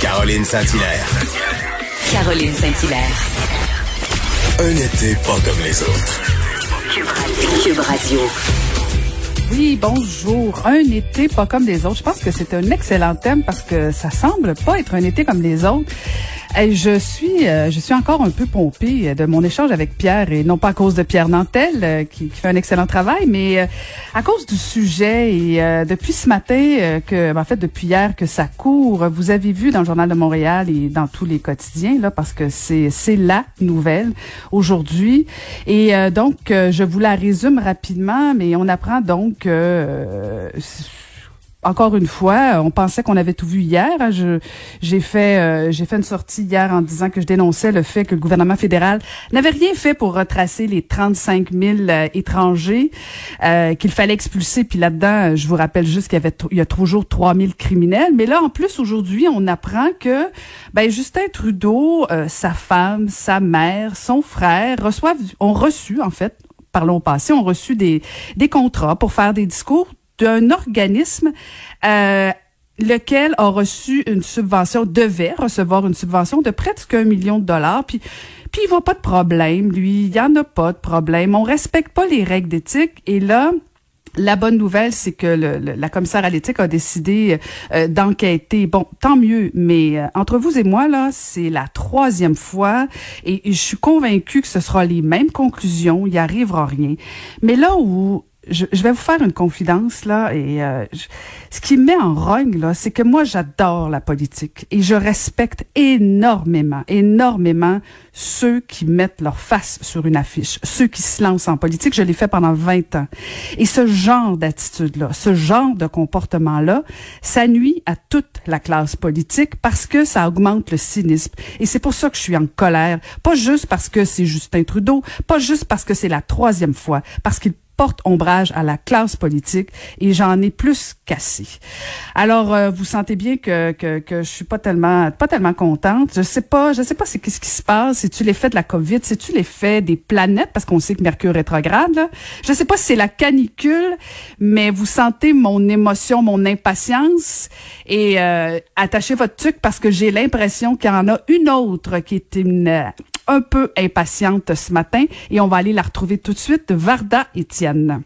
Caroline Saint-Hilaire. Caroline Saint-Hilaire. Un été pas comme les autres. Cube Radio. Oui, bonjour. Un été pas comme les autres. Je pense que c'est un excellent thème parce que ça semble pas être un été comme les autres. Et je suis, euh, je suis encore un peu pompée de mon échange avec Pierre et non pas à cause de Pierre Nantel euh, qui, qui, fait un excellent travail, mais euh, à cause du sujet et depuis ce matin que, ben, en fait depuis hier que ça court. Vous avez vu dans le journal de Montréal et dans tous les quotidiens là parce que c'est c'est la nouvelle aujourd'hui et donc je vous la résume rapidement, mais on apprend donc que encore une fois, on pensait qu'on avait tout vu hier. Fait, euh, j'ai fait une sortie hier en disant que je dénonçais le fait que le gouvernement fédéral n'avait rien fait pour retracer les 35 000 euh, étrangers euh, qu'il fallait expulser. Puis là-dedans, je vous rappelle juste qu'il y avait, il y a toujours 3 000 criminels. Mais là, en plus, aujourd'hui, on apprend que ben, Justin Trudeau, sa femme, sa mère, son frère reçoivent, ont reçu en fait parlons au passé, ont reçu des, des contrats pour faire des discours d'un organisme euh, lequel a reçu une subvention, devait recevoir une subvention de presque un million de dollars. Puis, puis il voit pas de problème, lui, il y en a pas de problème. On respecte pas les règles d'éthique. Et là, la bonne nouvelle, c'est que le, la commissaire à l'éthique a décidé euh, d'enquêter. Bon, tant mieux, mais euh, entre vous et moi, là, c'est la troisième fois et, et, je suis convaincue que ce sera les mêmes conclusions, il n'y arrivera rien. Mais là où je, vais vous faire une confidence là et euh, ce qui me met en rogne là, c'est que moi j'adore la politique et je respecte énormément, énormément ceux qui mettent leur face sur une affiche, ceux qui se lancent en politique. Je l'ai fait pendant 20 ans. Et ce genre d'attitude là, ce genre de comportement là, ça nuit à toute la classe politique parce que ça augmente le cynisme. Et c'est pour ça que je suis en colère, pas juste parce que c'est Justin Trudeau, pas juste parce que c'est la troisième fois, parce qu'il porte ombrage à la classe politique et j'en ai plus cassé. Alors euh, vous sentez bien que, que que je suis pas tellement pas tellement contente. Je sais pas, je sais pas c'est qu'est-ce qui se passe, c'est tu l'effet de la Covid, c'est tu l'effet des planètes? Parce qu'on sait que Mercure rétrograde là. Je sais pas si c'est la canicule, mais vous sentez mon émotion, mon impatience et euh, attachez votre truc parce que j'ai l'impression qu'il y en a une autre qui est une un peu impatiente ce matin et on va aller la retrouver tout de suite, Varda Etienne.